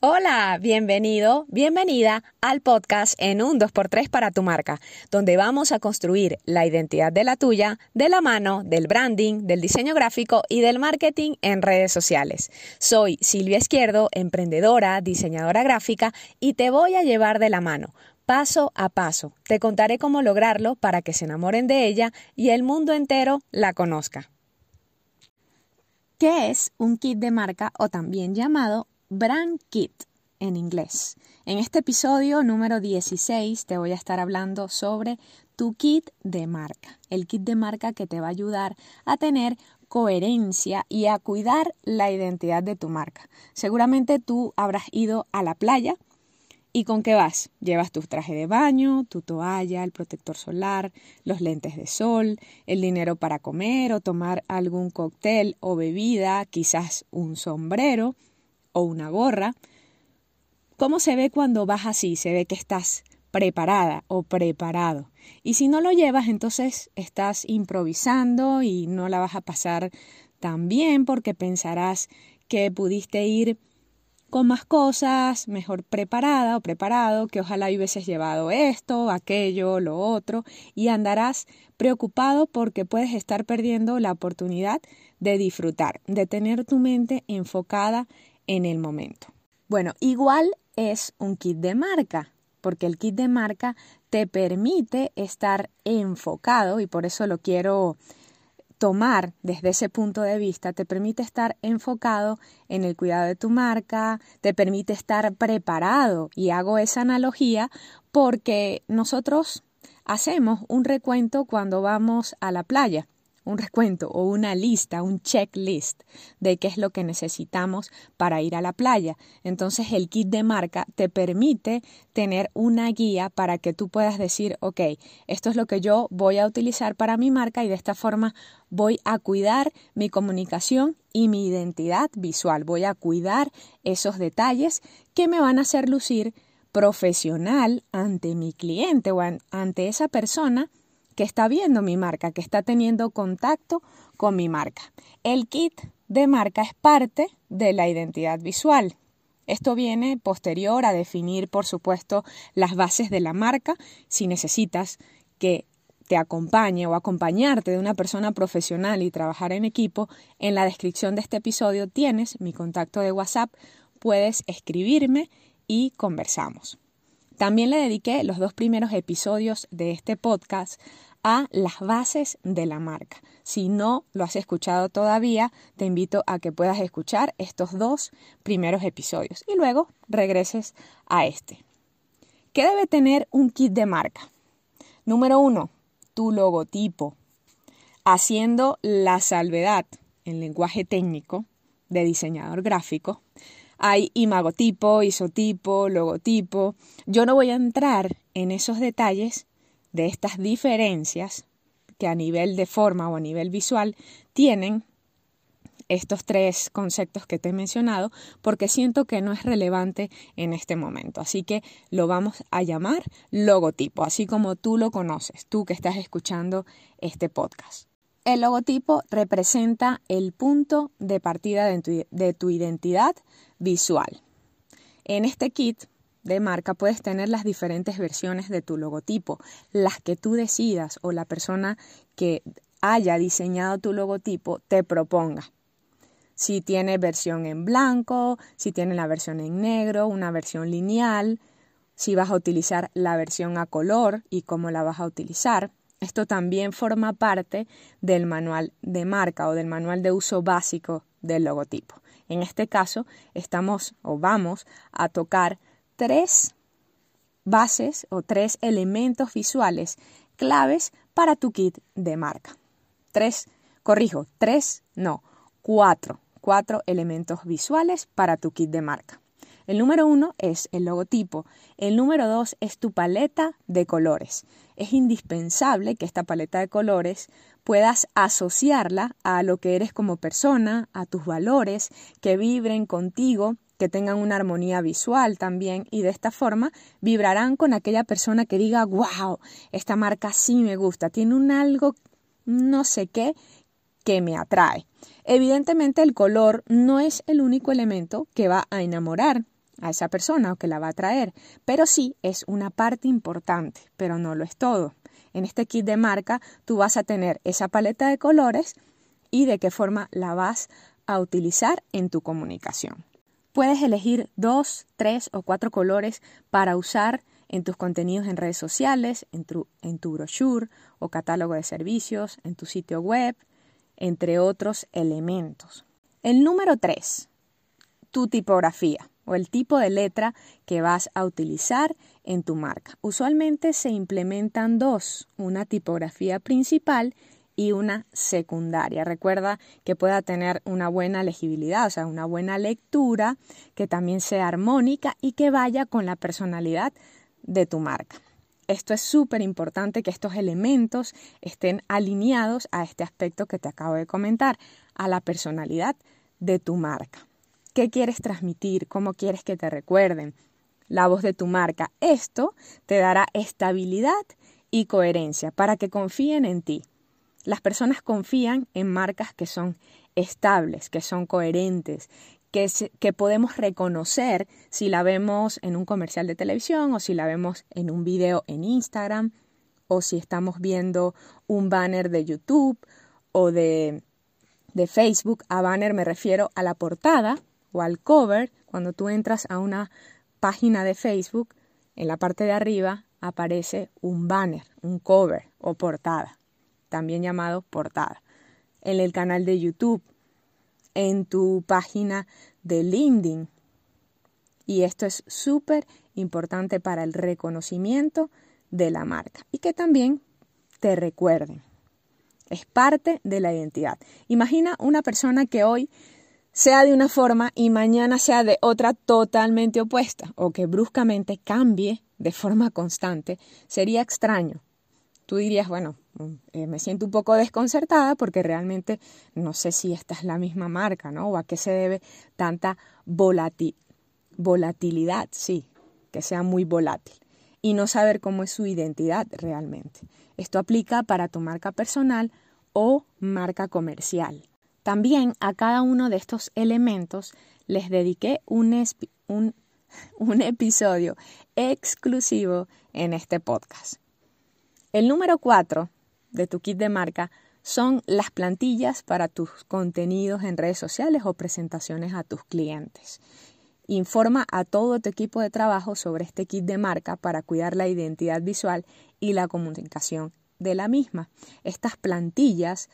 Hola, bienvenido, bienvenida al podcast en un 2x3 para tu marca, donde vamos a construir la identidad de la tuya de la mano del branding, del diseño gráfico y del marketing en redes sociales. Soy Silvia Izquierdo, emprendedora, diseñadora gráfica y te voy a llevar de la mano paso a paso. Te contaré cómo lograrlo para que se enamoren de ella y el mundo entero la conozca. ¿Qué es un kit de marca o también llamado Brand Kit en inglés. En este episodio número 16 te voy a estar hablando sobre tu kit de marca, el kit de marca que te va a ayudar a tener coherencia y a cuidar la identidad de tu marca. Seguramente tú habrás ido a la playa ¿Y con qué vas? Llevas tu traje de baño, tu toalla, el protector solar, los lentes de sol, el dinero para comer o tomar algún cóctel o bebida, quizás un sombrero o una gorra. ¿Cómo se ve cuando vas así? Se ve que estás preparada o preparado. Y si no lo llevas, entonces estás improvisando y no la vas a pasar tan bien porque pensarás que pudiste ir con más cosas, mejor preparada o preparado, que ojalá hubieses llevado esto, aquello, lo otro, y andarás preocupado porque puedes estar perdiendo la oportunidad de disfrutar, de tener tu mente enfocada en el momento. Bueno, igual es un kit de marca, porque el kit de marca te permite estar enfocado y por eso lo quiero tomar desde ese punto de vista, te permite estar enfocado en el cuidado de tu marca, te permite estar preparado y hago esa analogía porque nosotros hacemos un recuento cuando vamos a la playa un recuento o una lista, un checklist de qué es lo que necesitamos para ir a la playa. Entonces el kit de marca te permite tener una guía para que tú puedas decir, ok, esto es lo que yo voy a utilizar para mi marca y de esta forma voy a cuidar mi comunicación y mi identidad visual. Voy a cuidar esos detalles que me van a hacer lucir profesional ante mi cliente o ante esa persona que está viendo mi marca, que está teniendo contacto con mi marca. El kit de marca es parte de la identidad visual. Esto viene posterior a definir, por supuesto, las bases de la marca. Si necesitas que te acompañe o acompañarte de una persona profesional y trabajar en equipo, en la descripción de este episodio tienes mi contacto de WhatsApp, puedes escribirme y conversamos. También le dediqué los dos primeros episodios de este podcast a las bases de la marca. Si no lo has escuchado todavía, te invito a que puedas escuchar estos dos primeros episodios y luego regreses a este. ¿Qué debe tener un kit de marca? Número uno, tu logotipo. Haciendo la salvedad en lenguaje técnico de diseñador gráfico, hay imagotipo, isotipo, logotipo. Yo no voy a entrar en esos detalles de estas diferencias que a nivel de forma o a nivel visual tienen estos tres conceptos que te he mencionado porque siento que no es relevante en este momento. Así que lo vamos a llamar logotipo, así como tú lo conoces, tú que estás escuchando este podcast. El logotipo representa el punto de partida de tu, de tu identidad visual. En este kit de marca puedes tener las diferentes versiones de tu logotipo, las que tú decidas o la persona que haya diseñado tu logotipo te proponga. Si tiene versión en blanco, si tiene la versión en negro, una versión lineal, si vas a utilizar la versión a color y cómo la vas a utilizar. Esto también forma parte del manual de marca o del manual de uso básico del logotipo. En este caso, estamos o vamos a tocar tres bases o tres elementos visuales claves para tu kit de marca. Tres, corrijo, tres, no, cuatro, cuatro elementos visuales para tu kit de marca. El número uno es el logotipo. El número dos es tu paleta de colores. Es indispensable que esta paleta de colores puedas asociarla a lo que eres como persona, a tus valores, que vibren contigo que tengan una armonía visual también y de esta forma vibrarán con aquella persona que diga, wow, esta marca sí me gusta, tiene un algo, no sé qué, que me atrae. Evidentemente el color no es el único elemento que va a enamorar a esa persona o que la va a traer, pero sí es una parte importante, pero no lo es todo. En este kit de marca tú vas a tener esa paleta de colores y de qué forma la vas a utilizar en tu comunicación. Puedes elegir dos, tres o cuatro colores para usar en tus contenidos en redes sociales, en tu, brochure o catálogo de servicios, en tu sitio web, entre otros elementos. El número tres, tu tipografía o el tipo de letra que vas a utilizar en tu marca. Usualmente se implementan dos, una tipografía principal y una secundaria. Recuerda que pueda tener una buena legibilidad, o sea, una buena lectura, que también sea armónica y que vaya con la personalidad de tu marca. Esto es súper importante que estos elementos estén alineados a este aspecto que te acabo de comentar, a la personalidad de tu marca. ¿Qué quieres transmitir? ¿Cómo quieres que te recuerden? La voz de tu marca. Esto te dará estabilidad y coherencia para que confíen en ti. Las personas confían en marcas que son estables, que son coherentes, que, podemos reconocer si la vemos en un comercial de televisión o si la vemos en un video en Instagram o si estamos viendo un banner de YouTube o de, de Facebook. A banner me refiero a la portada o al cover. Cuando tú entras a una página de Facebook, en la parte de arriba aparece un banner, un cover o portada, también llamado portada. En el canal de YouTube en tu página de LinkedIn. Y esto es súper importante para el reconocimiento de la marca y que también te recuerden. Es parte de la identidad. Imagina una persona que hoy sea de una forma y mañana sea de otra totalmente opuesta o que bruscamente cambie de forma constante. Sería extraño. Tú dirías, bueno, eh, me siento un poco desconcertada porque realmente no sé si esta es la misma marca, ¿no? O a qué se debe tanta volatilidad, sí, que sea muy volátil. Y no saber cómo es su identidad realmente. Esto aplica para tu marca personal o marca comercial. También a cada uno de estos elementos les dediqué un episodio exclusivo en este podcast. El número cuatro de tu kit de marca son las plantillas para tus contenidos en redes sociales o presentaciones a tus clientes. Informa a todo tu equipo de trabajo sobre este kit de marca para cuidar la identidad visual y la comunicación de la misma. Estas plantillas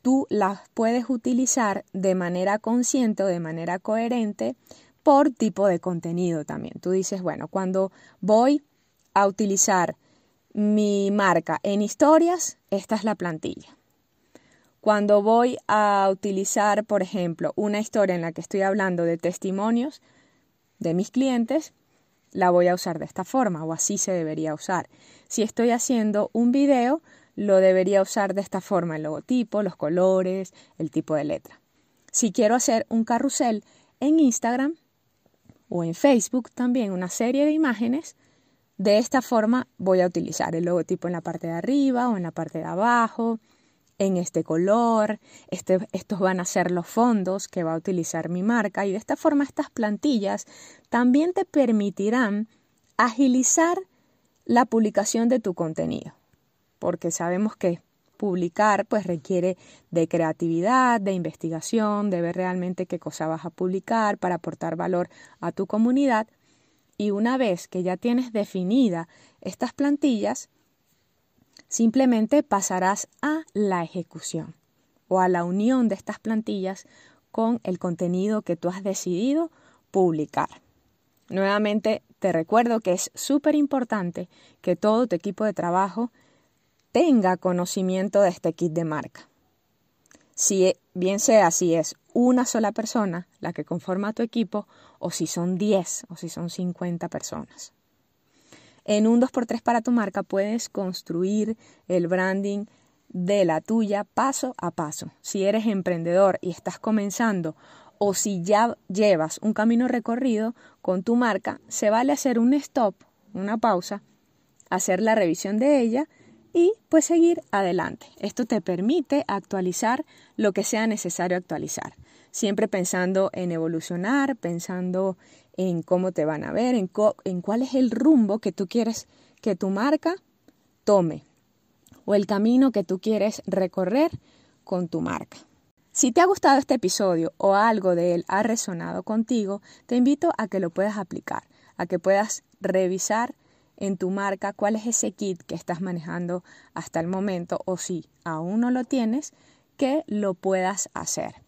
tú las puedes utilizar de manera consciente o de manera coherente por tipo de contenido también. Tú dices, bueno, cuando voy a utilizar mi marca en historias, esta es la plantilla. Cuando voy a utilizar, por ejemplo, una historia en la que estoy hablando de testimonios de mis clientes, la voy a usar de esta forma o así se debería usar. Si estoy haciendo un video, lo debería usar de esta forma, el logotipo, los colores, el tipo de letra. Si quiero hacer un carrusel en Instagram o en Facebook también, una serie de imágenes, de esta forma voy a utilizar el logotipo en la parte de arriba o en la parte de abajo, en este color, este, estos van a ser los fondos que va a utilizar mi marca y de esta forma estas plantillas también te permitirán agilizar la publicación de tu contenido, porque sabemos que publicar pues requiere de creatividad, de investigación, de ver realmente qué cosa vas a publicar para aportar valor a tu comunidad y una vez que ya tienes definida estas plantillas, simplemente pasarás a la ejecución o a la unión de estas plantillas con el contenido que tú has decidido publicar. Nuevamente te recuerdo que es súper importante que todo tu equipo de trabajo tenga conocimiento de este kit de marca. Si e, bien sea si es una sola persona la que conforma tu equipo o si son 10 o si son 50 personas. En un 2x3 para tu marca puedes construir el branding de la tuya paso a paso. Si eres emprendedor y estás comenzando o si ya llevas un camino recorrido con tu marca, se vale hacer un stop, una pausa, hacer la revisión de ella y pues seguir adelante. Esto te permite actualizar lo que sea necesario actualizar. siempre pensando en evolucionar, pensando en cómo te van a ver, en, en cuál es el rumbo que tú quieres que tu marca tome o el camino que tú quieres recorrer con tu marca. Si te ha gustado este episodio o algo de él ha resonado contigo, te invito a que lo puedas aplicar, a que puedas revisar en tu marca cuál es ese kit que estás manejando hasta el momento o si aún no lo tienes, que lo puedas hacer.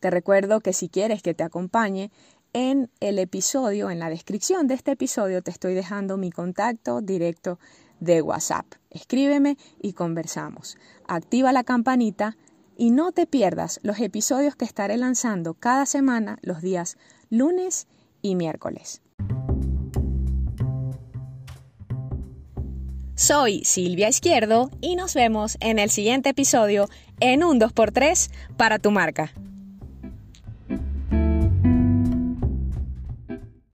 Te recuerdo que si quieres que te acompañe en el episodio, en la descripción de este episodio, te estoy dejando mi contacto directo de WhatsApp. Escríbeme y conversamos. Activa la campanita y no te pierdas los episodios que estaré lanzando cada semana los días lunes y miércoles. Soy Silvia Izquierdo y nos vemos en el siguiente episodio en un 2x3 para tu marca.